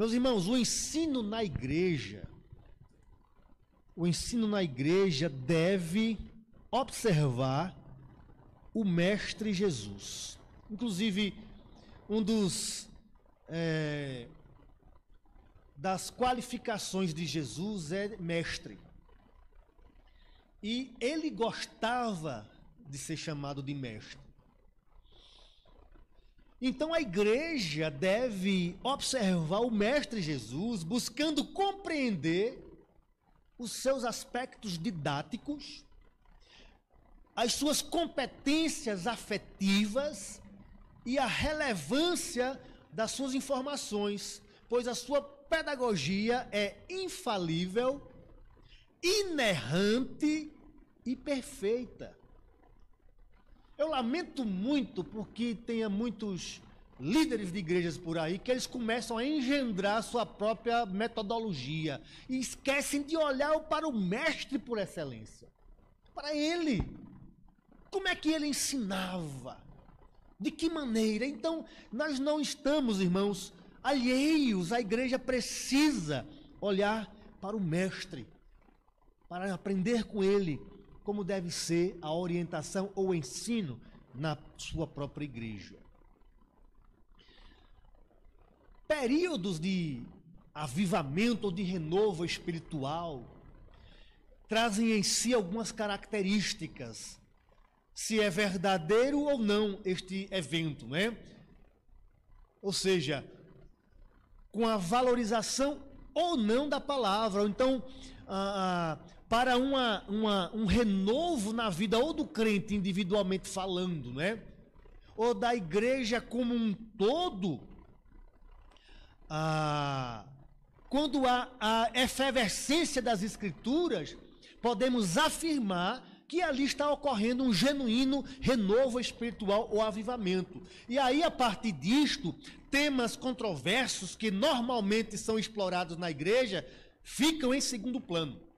Meus irmãos, o ensino na igreja, o ensino na igreja deve observar o Mestre Jesus. Inclusive, um dos é, das qualificações de Jesus é mestre. E ele gostava de ser chamado de mestre. Então a igreja deve observar o Mestre Jesus, buscando compreender os seus aspectos didáticos, as suas competências afetivas e a relevância das suas informações, pois a sua pedagogia é infalível, inerrante e perfeita. Eu lamento muito porque tenha muitos líderes de igrejas por aí que eles começam a engendrar sua própria metodologia e esquecem de olhar para o mestre por excelência. Para ele. Como é que ele ensinava? De que maneira? Então, nós não estamos, irmãos, alheios. A igreja precisa olhar para o mestre, para aprender com ele como deve ser a orientação ou ensino na sua própria igreja. Períodos de avivamento ou de renovo espiritual trazem em si algumas características, se é verdadeiro ou não este evento, né? Ou seja, com a valorização ou não da palavra. Então, ah, ah para uma, uma, um renovo na vida ou do crente individualmente falando, né? Ou da igreja como um todo, ah, quando há a efervescência das escrituras, podemos afirmar que ali está ocorrendo um genuíno renovo espiritual ou avivamento. E aí, a partir disto, temas controversos que normalmente são explorados na igreja ficam em segundo plano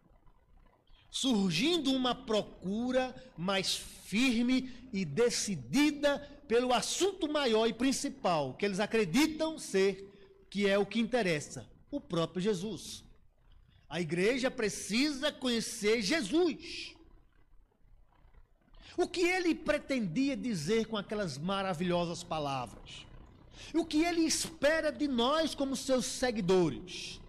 surgindo uma procura mais firme e decidida pelo assunto maior e principal, que eles acreditam ser, que é o que interessa, o próprio Jesus. A igreja precisa conhecer Jesus. O que ele pretendia dizer com aquelas maravilhosas palavras? O que ele espera de nós como seus seguidores?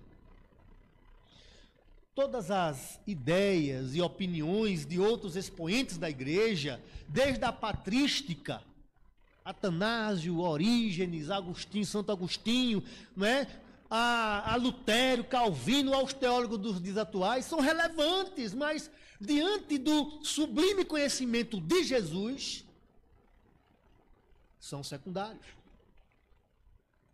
Todas as ideias e opiniões de outros expoentes da igreja, desde a patrística, Atanásio, Orígenes, Agostinho, Santo Agostinho, não é? A, a Lutero, Calvino, aos teólogos dos dias atuais, são relevantes, mas diante do sublime conhecimento de Jesus, são secundários.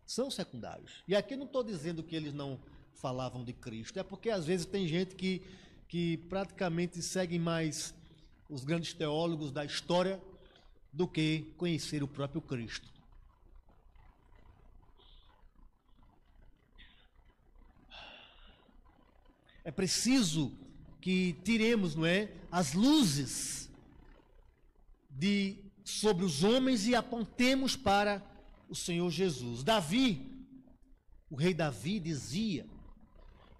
São secundários. E aqui não estou dizendo que eles não falavam de Cristo. É porque às vezes tem gente que, que praticamente segue mais os grandes teólogos da história do que conhecer o próprio Cristo. É preciso que tiremos, não é, as luzes de sobre os homens e apontemos para o Senhor Jesus. Davi, o rei Davi dizia: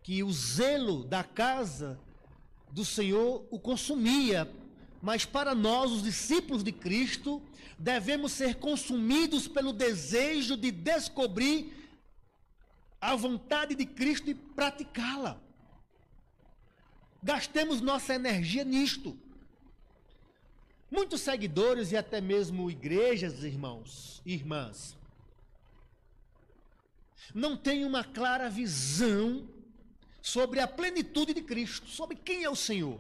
que o zelo da casa do Senhor o consumia. Mas para nós, os discípulos de Cristo, devemos ser consumidos pelo desejo de descobrir a vontade de Cristo e praticá-la. Gastemos nossa energia nisto. Muitos seguidores e até mesmo igrejas, irmãos e irmãs, não têm uma clara visão sobre a plenitude de Cristo, sobre quem é o Senhor.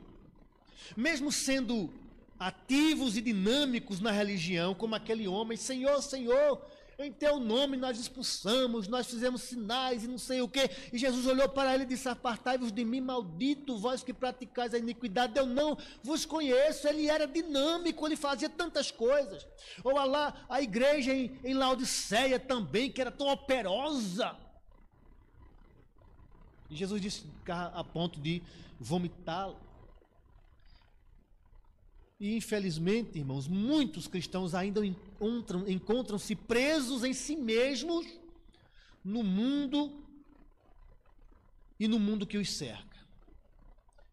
Mesmo sendo ativos e dinâmicos na religião, como aquele homem, Senhor, Senhor, em teu nome nós expulsamos, nós fizemos sinais e não sei o que. E Jesus olhou para ele e disse: Apartai-vos de mim, maldito, vós que praticais a iniquidade. Eu não vos conheço. Ele era dinâmico, ele fazia tantas coisas. Ou lá, a igreja em, em Laodiceia também, que era tão operosa. E Jesus disse a ponto de vomitá-lo. E infelizmente, irmãos, muitos cristãos ainda encontram-se presos em si mesmos, no mundo e no mundo que os cerca.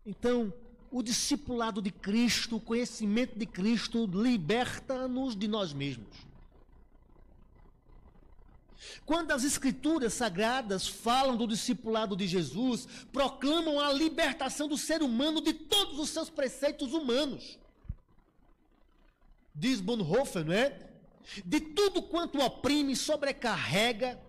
Então, o discipulado de Cristo, o conhecimento de Cristo, liberta-nos de nós mesmos. Quando as escrituras sagradas falam do discipulado de Jesus, proclamam a libertação do ser humano de todos os seus preceitos humanos. Diz Bonhoeffer, não é? De tudo quanto oprime, sobrecarrega,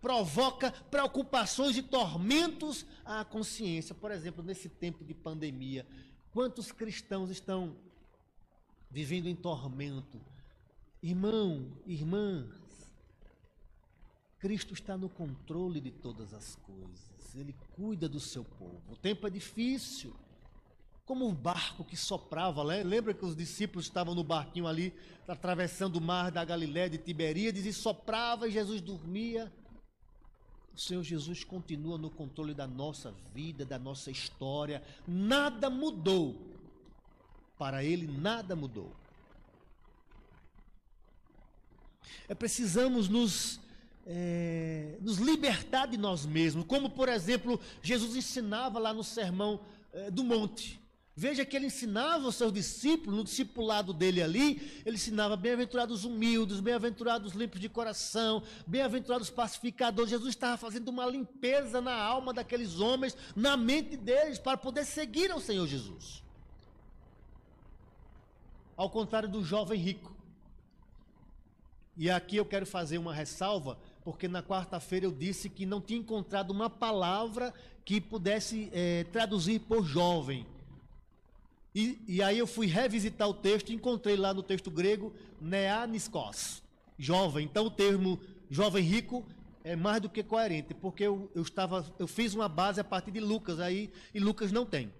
provoca preocupações e tormentos à consciência. Por exemplo, nesse tempo de pandemia, quantos cristãos estão vivendo em tormento? Irmão, irmã, Cristo está no controle de todas as coisas. Ele cuida do seu povo. O tempo é difícil. Como um barco que soprava, né? lembra que os discípulos estavam no barquinho ali, atravessando o mar da Galiléia de Tiberíades, e soprava e Jesus dormia. O Senhor Jesus continua no controle da nossa vida, da nossa história. Nada mudou. Para Ele, nada mudou. É precisamos nos é, nos libertar de nós mesmos, como por exemplo Jesus ensinava lá no sermão é, do monte. Veja que ele ensinava os seus discípulos, no discipulado dele ali, ele ensinava bem-aventurados humildes, bem-aventurados limpos de coração, bem-aventurados pacificadores. Jesus estava fazendo uma limpeza na alma daqueles homens, na mente deles, para poder seguir ao Senhor Jesus. Ao contrário do jovem rico. E aqui eu quero fazer uma ressalva porque na quarta-feira eu disse que não tinha encontrado uma palavra que pudesse é, traduzir por jovem. E, e, aí eu fui revisitar o texto e encontrei lá no texto grego neaniskos, jovem. Então o termo jovem rico é mais do que coerente, porque eu, eu, estava, eu fiz uma base a partir de Lucas aí, e Lucas não tem.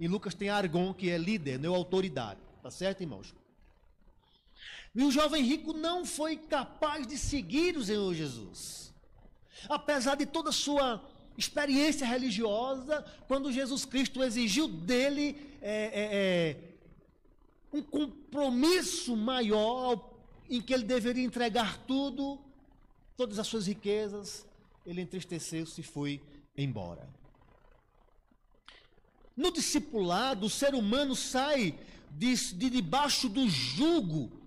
E Lucas tem Argon, que é líder, não é autoridade. Tá certo, irmãos? E o jovem rico não foi capaz de seguir o Senhor Jesus. Apesar de toda a sua experiência religiosa, quando Jesus Cristo exigiu dele é, é, é, um compromisso maior, em que ele deveria entregar tudo, todas as suas riquezas, ele entristeceu-se e foi embora. No discipulado, o ser humano sai de, de debaixo do jugo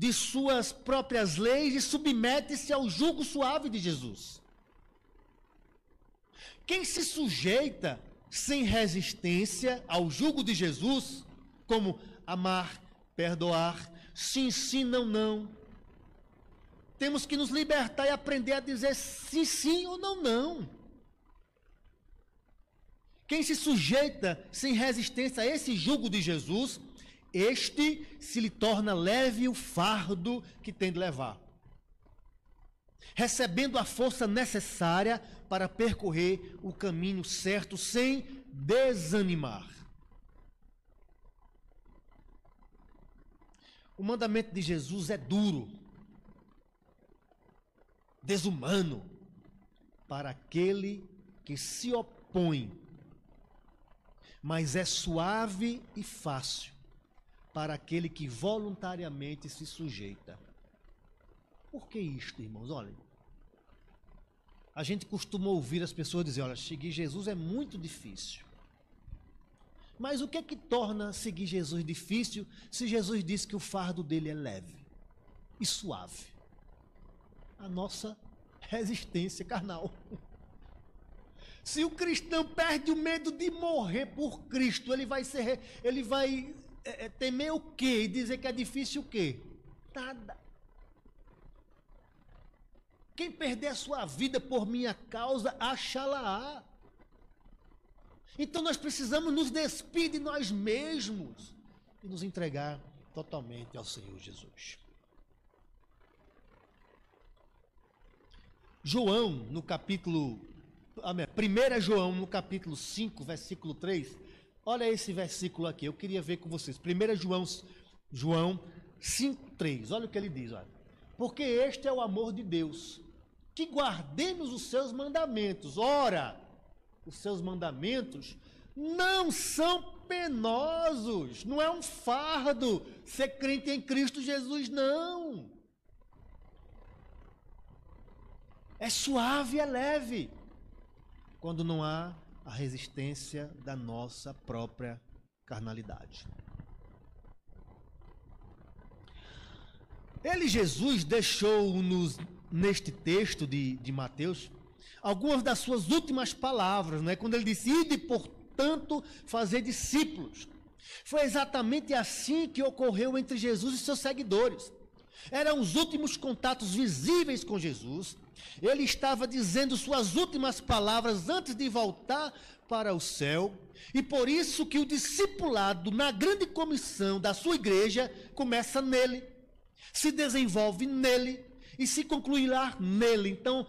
de suas próprias leis e submete-se ao jugo suave de Jesus. Quem se sujeita sem resistência ao jugo de Jesus, como amar, perdoar, sim, sim, não, não. Temos que nos libertar e aprender a dizer sim, sim ou não, não. Quem se sujeita sem resistência a esse jugo de Jesus, este se lhe torna leve o fardo que tem de levar, recebendo a força necessária para percorrer o caminho certo sem desanimar. O mandamento de Jesus é duro, desumano para aquele que se opõe, mas é suave e fácil para aquele que voluntariamente se sujeita. Por que isto, irmãos? Olhem, a gente costuma ouvir as pessoas dizer: olha, seguir Jesus é muito difícil. Mas o que é que torna seguir Jesus difícil se Jesus disse que o fardo dele é leve e suave? A nossa resistência carnal. Se o cristão perde o medo de morrer por Cristo, ele vai ser, ele vai é, é, temer o quê? E dizer que é difícil o quê? Nada. Quem perder a sua vida por minha causa, achá-la. Então nós precisamos nos despir de nós mesmos e nos entregar totalmente ao Senhor Jesus. João, no capítulo. 1 João, no capítulo 5, versículo 3, Olha esse versículo aqui, eu queria ver com vocês. 1 João, João 5,3. Olha o que ele diz. Olha. Porque este é o amor de Deus, que guardemos os seus mandamentos. Ora, os seus mandamentos não são penosos, não é um fardo ser crente em Cristo Jesus, não. É suave, é leve. quando não há a resistência da nossa própria carnalidade. Ele, Jesus, deixou-nos, neste texto de, de Mateus, algumas das suas últimas palavras, né? quando ele disse: Ide, portanto, fazer discípulos. Foi exatamente assim que ocorreu entre Jesus e seus seguidores. Eram os últimos contatos visíveis com Jesus. Ele estava dizendo suas últimas palavras antes de voltar para o céu. E por isso que o discipulado na grande comissão da sua igreja começa nele, se desenvolve nele e se concluirá nele. Então,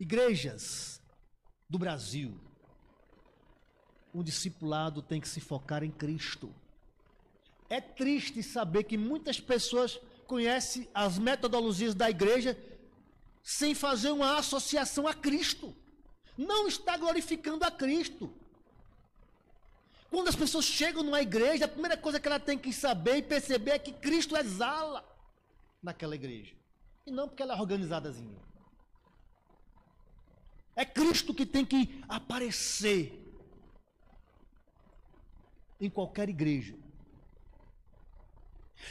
igrejas do Brasil, o discipulado tem que se focar em Cristo. É triste saber que muitas pessoas conhecem as metodologias da igreja sem fazer uma associação a Cristo. Não está glorificando a Cristo. Quando as pessoas chegam numa igreja, a primeira coisa que ela tem que saber e perceber é que Cristo exala naquela igreja. E não porque ela é organizadazinha. É Cristo que tem que aparecer em qualquer igreja.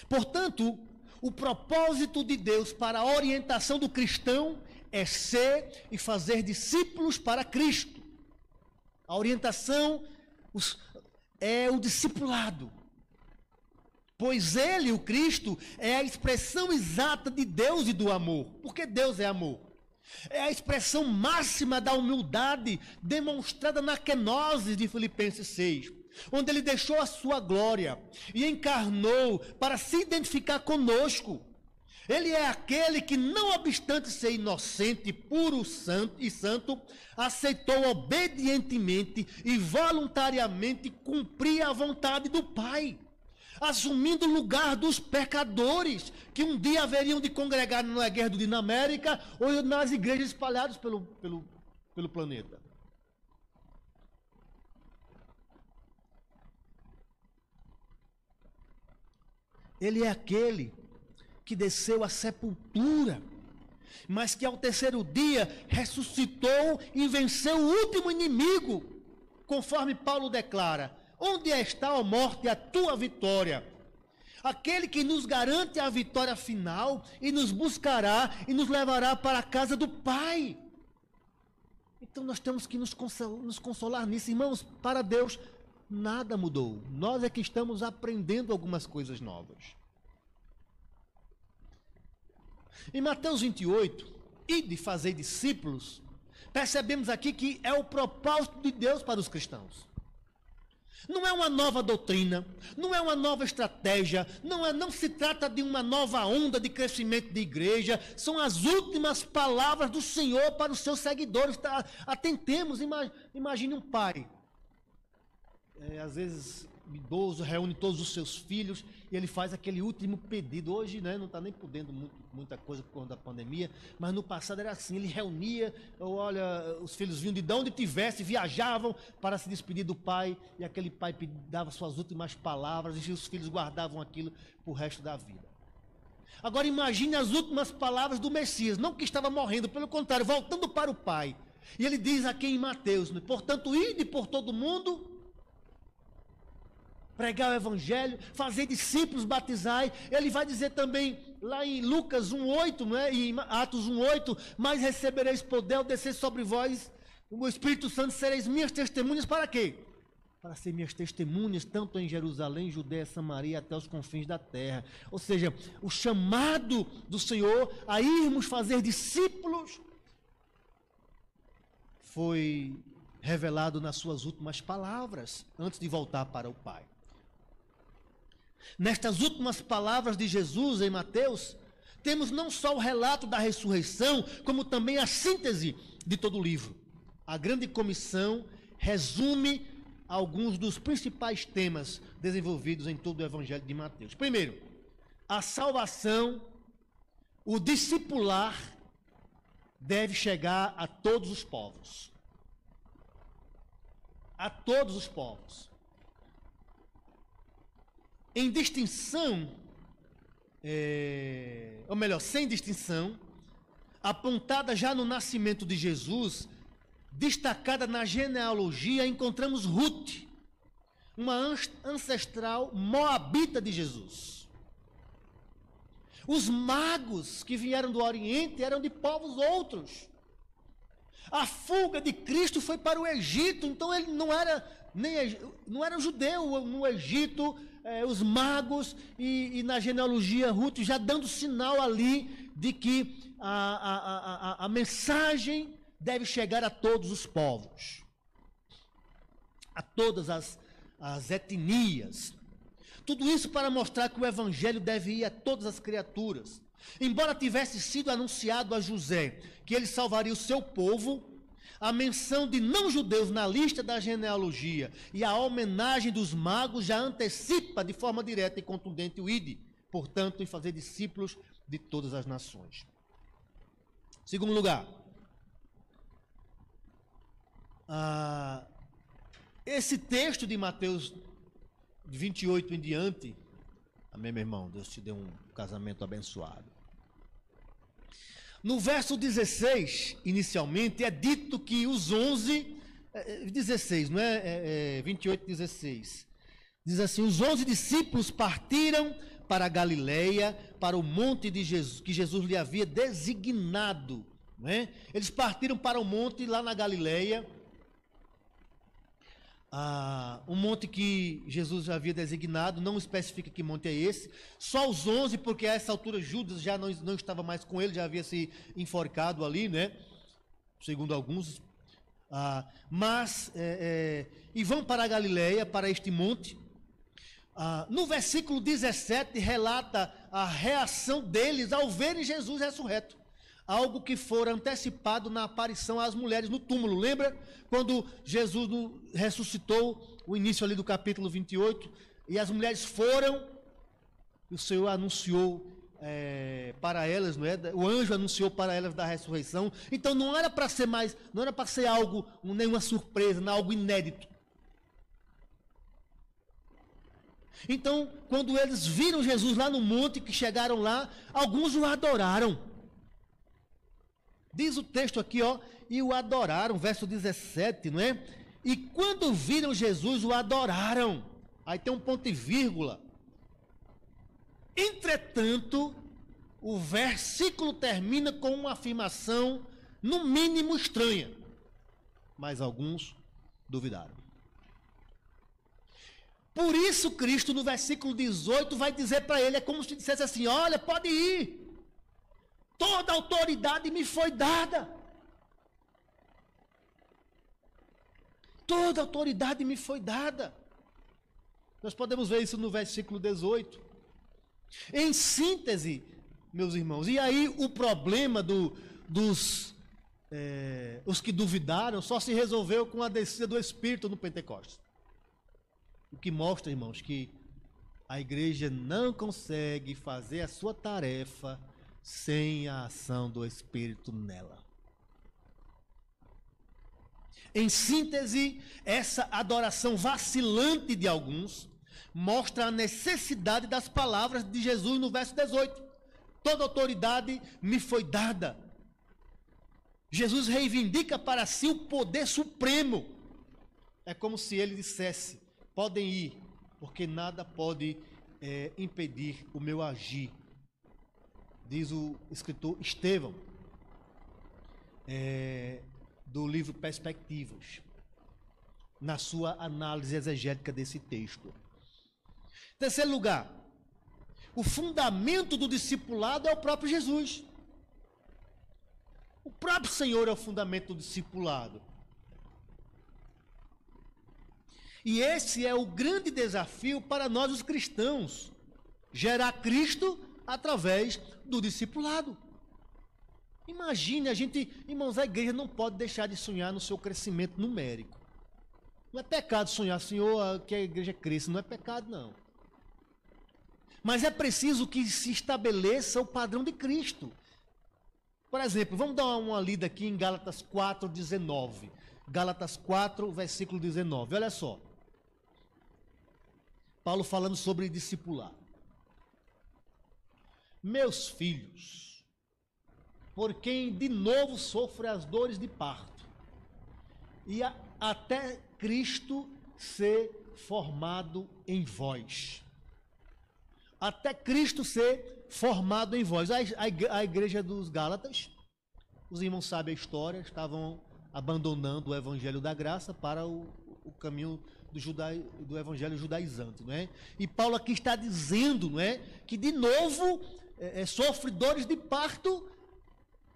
Portanto, o propósito de Deus para a orientação do cristão é ser e fazer discípulos para Cristo. A orientação é o discipulado. Pois ele, o Cristo, é a expressão exata de Deus e do amor. Porque Deus é amor. É a expressão máxima da humildade demonstrada na kenose de Filipenses 6 onde ele deixou a sua glória e encarnou para se identificar conosco. Ele é aquele que, não obstante ser inocente, puro santo e santo, aceitou obedientemente e voluntariamente cumprir a vontade do Pai, assumindo o lugar dos pecadores que um dia haveriam de congregar na guerra do Dinamérica ou nas igrejas espalhadas pelo, pelo, pelo planeta. Ele é aquele que desceu à sepultura, mas que ao terceiro dia ressuscitou e venceu o último inimigo, conforme Paulo declara: Onde está, a morte, a tua vitória? Aquele que nos garante a vitória final e nos buscará e nos levará para a casa do Pai. Então nós temos que nos consolar, nos consolar nisso, irmãos, para Deus nada mudou. Nós é que estamos aprendendo algumas coisas novas. Em Mateus 28, e de fazer discípulos, percebemos aqui que é o propósito de Deus para os cristãos. Não é uma nova doutrina, não é uma nova estratégia, não, é, não se trata de uma nova onda de crescimento de igreja, são as últimas palavras do Senhor para os seus seguidores. Tá, atentemos, imagine um pai é, às vezes idoso, reúne todos os seus filhos e ele faz aquele último pedido. Hoje né, não está nem podendo muito, muita coisa por conta da pandemia, mas no passado era assim: ele reunia, olha, os filhos vinham de onde tivesse, viajavam para se despedir do pai, e aquele pai dava suas últimas palavras e os filhos guardavam aquilo para o resto da vida. Agora imagine as últimas palavras do Messias, não que estava morrendo, pelo contrário, voltando para o Pai. E ele diz aqui em Mateus: portanto, ide por todo mundo pregar o evangelho, fazer discípulos, batizar. Ele vai dizer também lá em Lucas 1:8, não é? Em Atos 1:8, mas recebereis poder ao descer sobre vós o Espírito Santo, sereis minhas testemunhas para quê? Para ser minhas testemunhas, tanto em Jerusalém, Judéia, Samaria, até os confins da terra. Ou seja, o chamado do Senhor a irmos fazer discípulos foi revelado nas suas últimas palavras, antes de voltar para o Pai. Nestas últimas palavras de Jesus em Mateus, temos não só o relato da ressurreição, como também a síntese de todo o livro. A grande comissão resume alguns dos principais temas desenvolvidos em todo o evangelho de Mateus. Primeiro, a salvação, o discipular deve chegar a todos os povos. A todos os povos em distinção, é, ou melhor, sem distinção, apontada já no nascimento de Jesus, destacada na genealogia, encontramos Ruth, uma ancestral moabita de Jesus. Os magos que vieram do Oriente eram de povos outros. A fuga de Cristo foi para o Egito, então ele não era nem não era judeu no Egito, eh, os magos e, e, na genealogia Ruth já dando sinal ali de que a, a, a, a mensagem deve chegar a todos os povos, a todas as, as etnias. Tudo isso para mostrar que o evangelho deve ir a todas as criaturas. Embora tivesse sido anunciado a José que ele salvaria o seu povo, a menção de não-judeus na lista da genealogia e a homenagem dos magos já antecipa de forma direta e contundente o ID, portanto, em fazer discípulos de todas as nações. Segundo lugar, ah, esse texto de Mateus 28 em diante, amém, meu irmão? Deus te deu um casamento abençoado. No verso 16, inicialmente, é dito que os 11, 16, não é, é, é 28, 16. Diz assim: os 11 discípulos partiram para a Galileia, para o monte de Jesus, que Jesus lhe havia designado. Não é? Eles partiram para o monte lá na Galileia ah, um monte que Jesus já havia designado, não especifica que monte é esse, só os onze, porque a essa altura Judas já não, não estava mais com ele, já havia se enforcado ali, né? Segundo alguns. Ah, mas, é, é, e vão para a Galileia, para este monte. Ah, no versículo 17, relata a reação deles ao verem Jesus ressurreto algo que fora antecipado na aparição às mulheres no túmulo. Lembra quando Jesus ressuscitou, o início ali do capítulo 28, e as mulheres foram, e o Senhor anunciou é, para elas, não é? O anjo anunciou para elas da ressurreição. Então não era para ser mais, não era para ser algo, nenhuma surpresa, não, algo inédito. Então, quando eles viram Jesus lá no monte, que chegaram lá, alguns o adoraram. Diz o texto aqui, ó, e o adoraram, verso 17, não é? E quando viram Jesus, o adoraram. Aí tem um ponto e vírgula. Entretanto, o versículo termina com uma afirmação, no mínimo estranha. Mas alguns duvidaram. Por isso, Cristo, no versículo 18, vai dizer para ele: é como se dissesse assim: Olha, pode ir. Toda autoridade me foi dada. Toda autoridade me foi dada. Nós podemos ver isso no versículo 18. Em síntese, meus irmãos, e aí o problema do, dos é, os que duvidaram só se resolveu com a descida do Espírito no Pentecostes. O que mostra, irmãos, que a igreja não consegue fazer a sua tarefa sem a ação do Espírito nela. Em síntese, essa adoração vacilante de alguns mostra a necessidade das palavras de Jesus no verso 18. Toda autoridade me foi dada. Jesus reivindica para si o poder supremo. É como se ele dissesse: podem ir, porque nada pode é, impedir o meu agir diz o escritor Estevão, é, do livro Perspectivas, na sua análise exegética desse texto. Terceiro lugar, o fundamento do discipulado é o próprio Jesus. O próprio Senhor é o fundamento do discipulado. E esse é o grande desafio para nós os cristãos: gerar Cristo através do discipulado. Imagine a gente, irmãos, a igreja não pode deixar de sonhar no seu crescimento numérico. Não é pecado sonhar, Senhor, que a igreja cresça, não é pecado, não. Mas é preciso que se estabeleça o padrão de Cristo. Por exemplo, vamos dar uma lida aqui em Gálatas 4, 19. Gálatas 4, versículo 19. Olha só. Paulo falando sobre discipular. Meus filhos, por quem de novo sofre as dores de parto, e a, até Cristo ser formado em vós. Até Cristo ser formado em vós. A, a, a igreja dos Gálatas, os irmãos sabem a história, estavam abandonando o evangelho da graça para o, o caminho do, juda, do evangelho judaizante, não é? E Paulo aqui está dizendo, não é, que de novo é, é, de parto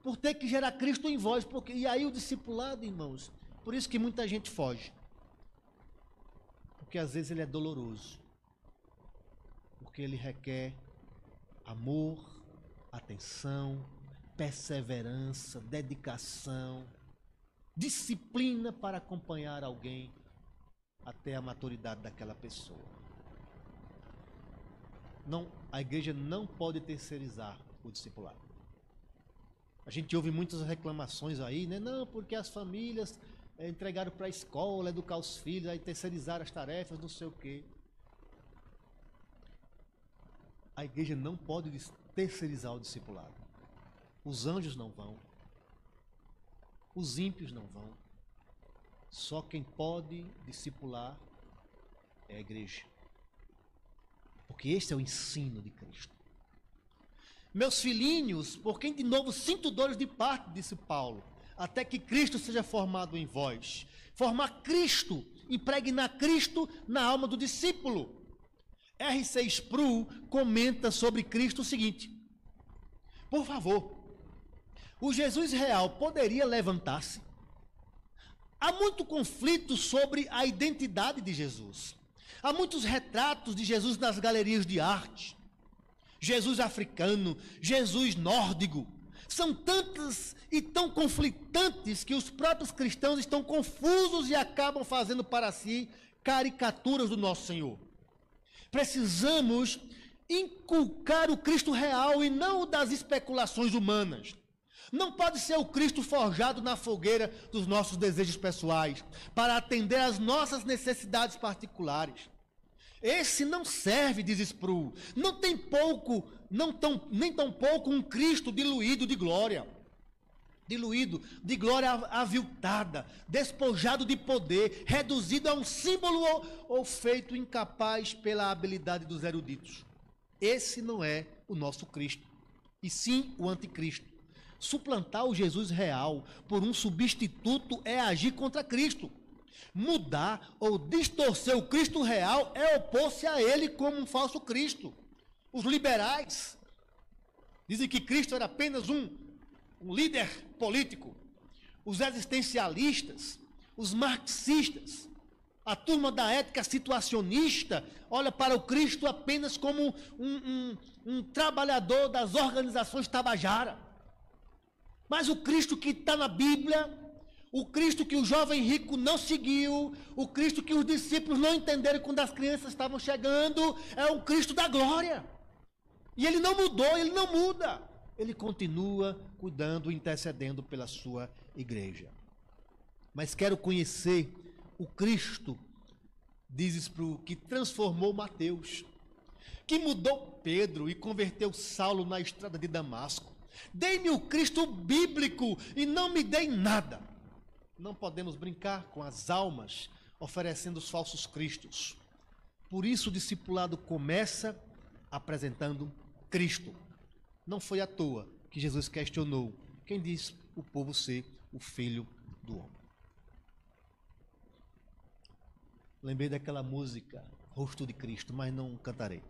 por ter que gerar Cristo em vós, porque e aí o discipulado, irmãos, por isso que muita gente foge, porque às vezes ele é doloroso, porque ele requer amor, atenção, perseverança, dedicação, disciplina para acompanhar alguém até a maturidade daquela pessoa. Não, a igreja não pode terceirizar o discipulado. A gente ouve muitas reclamações aí, né? Não, porque as famílias é, entregaram para a escola, educar os filhos, aí terceirizaram as tarefas, não sei o quê. A igreja não pode terceirizar o discipulado. Os anjos não vão. Os ímpios não vão. Só quem pode discipular é a igreja. Porque este é o ensino de Cristo. Meus filhinhos, por quem de novo sinto dores de parte, disse Paulo, até que Cristo seja formado em vós. Formar Cristo, impregnar Cristo na alma do discípulo. R6 Spru comenta sobre Cristo o seguinte: Por favor, o Jesus real poderia levantar-se Há muito conflito sobre a identidade de Jesus. Há muitos retratos de Jesus nas galerias de arte. Jesus africano, Jesus nórdico. São tantas e tão conflitantes que os próprios cristãos estão confusos e acabam fazendo para si caricaturas do nosso Senhor. Precisamos inculcar o Cristo real e não o das especulações humanas. Não pode ser o Cristo forjado na fogueira dos nossos desejos pessoais, para atender às nossas necessidades particulares. Esse não serve, diz Spru. Não tem pouco, não tão, nem tão pouco um Cristo diluído de glória. Diluído de glória aviltada, despojado de poder, reduzido a um símbolo ou, ou feito incapaz pela habilidade dos eruditos. Esse não é o nosso Cristo, e sim o anticristo. Suplantar o Jesus real por um substituto é agir contra Cristo. Mudar ou distorcer o Cristo real é opor-se a ele como um falso Cristo. Os liberais dizem que Cristo era apenas um, um líder político. Os existencialistas, os marxistas, a turma da ética situacionista olha para o Cristo apenas como um, um, um trabalhador das organizações tabajara. Mas o Cristo que está na Bíblia, o Cristo que o jovem rico não seguiu, o Cristo que os discípulos não entenderam quando as crianças estavam chegando, é o Cristo da glória. E ele não mudou, ele não muda. Ele continua cuidando, intercedendo pela sua igreja. Mas quero conhecer o Cristo, dizes para o que transformou Mateus, que mudou Pedro e converteu Saulo na estrada de Damasco Dei-me o Cristo bíblico e não me dei nada. Não podemos brincar com as almas oferecendo os falsos cristos. Por isso o discipulado começa apresentando Cristo. Não foi à toa que Jesus questionou quem diz o povo ser o filho do homem. Lembrei daquela música, Rosto de Cristo, mas não cantarei.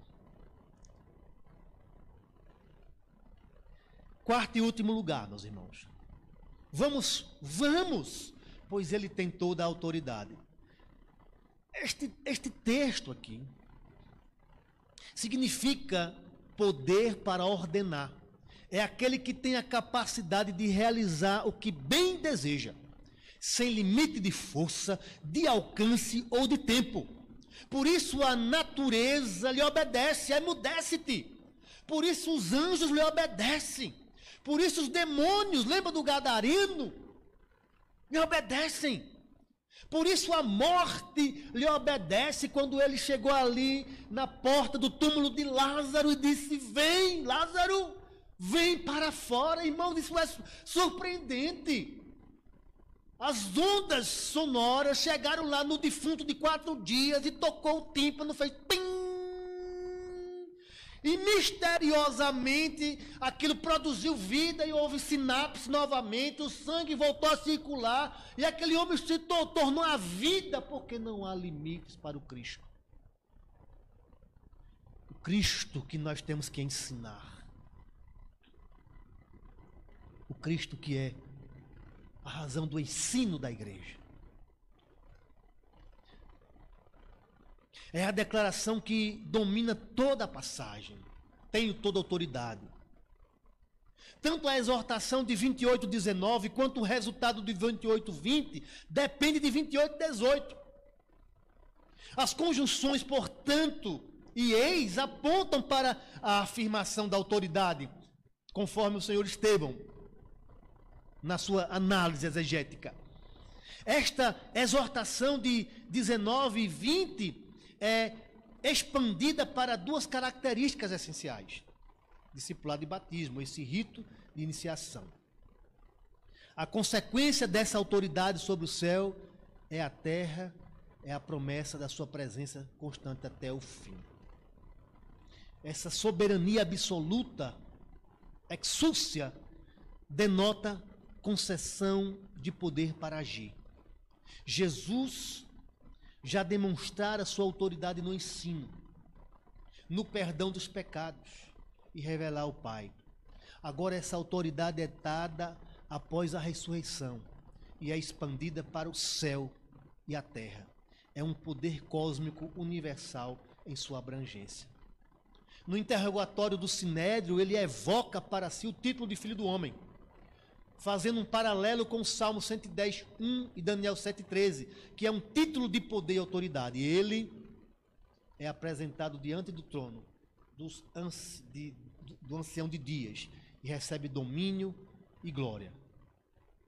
Quarto e último lugar, meus irmãos. Vamos, vamos, pois ele tem toda a autoridade. Este, este texto aqui significa poder para ordenar. É aquele que tem a capacidade de realizar o que bem deseja, sem limite de força, de alcance ou de tempo. Por isso a natureza lhe obedece, emudece-te. Por isso os anjos lhe obedecem. Por isso os demônios, lembra do gadareno? Me obedecem. Por isso a morte lhe obedece quando ele chegou ali na porta do túmulo de Lázaro e disse: Vem, Lázaro, vem para fora. Irmão, isso é surpreendente. As ondas sonoras chegaram lá no defunto de quatro dias e tocou o tímpano, fez pim. E misteriosamente aquilo produziu vida e houve sinapse novamente, o sangue voltou a circular e aquele homem se tornou a vida, porque não há limites para o Cristo. O Cristo que nós temos que ensinar. O Cristo que é a razão do ensino da igreja. É a declaração que domina toda a passagem. Tenho toda autoridade. Tanto a exortação de 28, 19, quanto o resultado de 28, 20, depende de 28, 18. As conjunções, portanto, e eis apontam para a afirmação da autoridade, conforme o senhor Estevão na sua análise exegética. Esta exortação de 19 e 20 é expandida para duas características essenciais: discipulado e batismo, esse rito de iniciação. A consequência dessa autoridade sobre o céu é a terra, é a promessa da sua presença constante até o fim. Essa soberania absoluta, exúcia, denota concessão de poder para agir. Jesus já demonstrara sua autoridade no ensino, no perdão dos pecados e revelar o Pai. Agora essa autoridade é dada após a ressurreição e é expandida para o céu e a terra. É um poder cósmico universal em sua abrangência. No interrogatório do Sinédrio, ele evoca para si o título de filho do homem fazendo um paralelo com o Salmo 110, 1 e Daniel 7,13, que é um título de poder e autoridade. Ele é apresentado diante do trono dos, de, do ancião de dias e recebe domínio e glória.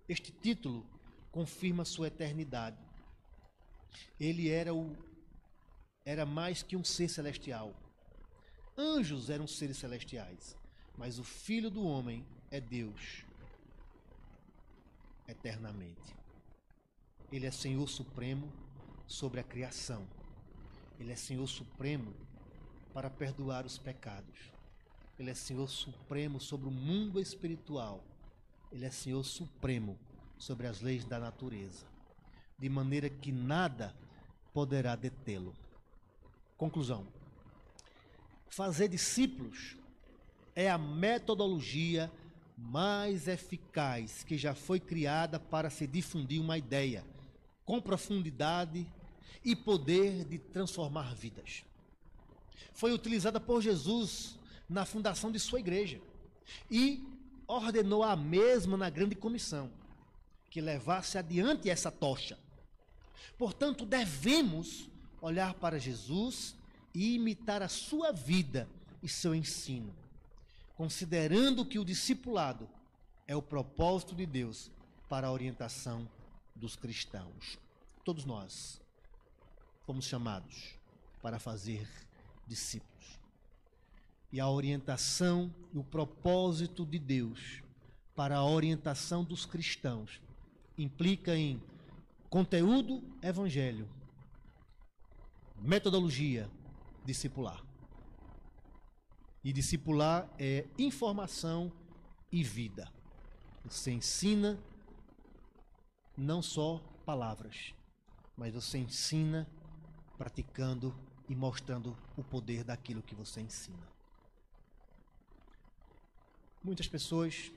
Este título confirma sua eternidade. Ele era o era mais que um ser celestial. Anjos eram seres celestiais, mas o filho do homem é Deus eternamente. Ele é Senhor Supremo sobre a criação. Ele é Senhor Supremo para perdoar os pecados. Ele é Senhor Supremo sobre o mundo espiritual. Ele é Senhor Supremo sobre as leis da natureza. De maneira que nada poderá detê-lo. Conclusão: Fazer discípulos é a metodologia mais eficaz que já foi criada para se difundir uma ideia com profundidade e poder de transformar vidas. Foi utilizada por Jesus na fundação de sua igreja e ordenou a mesma na grande comissão que levasse adiante essa tocha. Portanto, devemos olhar para Jesus e imitar a sua vida e seu ensino considerando que o discipulado é o propósito de Deus para a orientação dos cristãos. Todos nós fomos chamados para fazer discípulos. E a orientação e o propósito de Deus para a orientação dos cristãos implica em conteúdo evangelho, metodologia discipular. E discipular é informação e vida. Você ensina não só palavras, mas você ensina praticando e mostrando o poder daquilo que você ensina. Muitas pessoas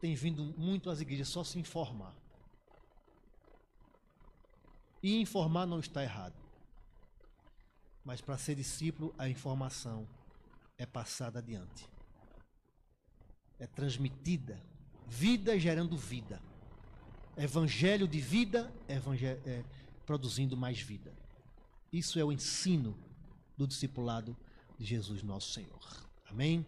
têm vindo muito às igrejas só se informar. E informar não está errado. Mas para ser discípulo, a informação é passada adiante. É transmitida. Vida gerando vida. Evangelho de vida, evangelho, é, produzindo mais vida. Isso é o ensino do discipulado de Jesus, nosso Senhor. Amém?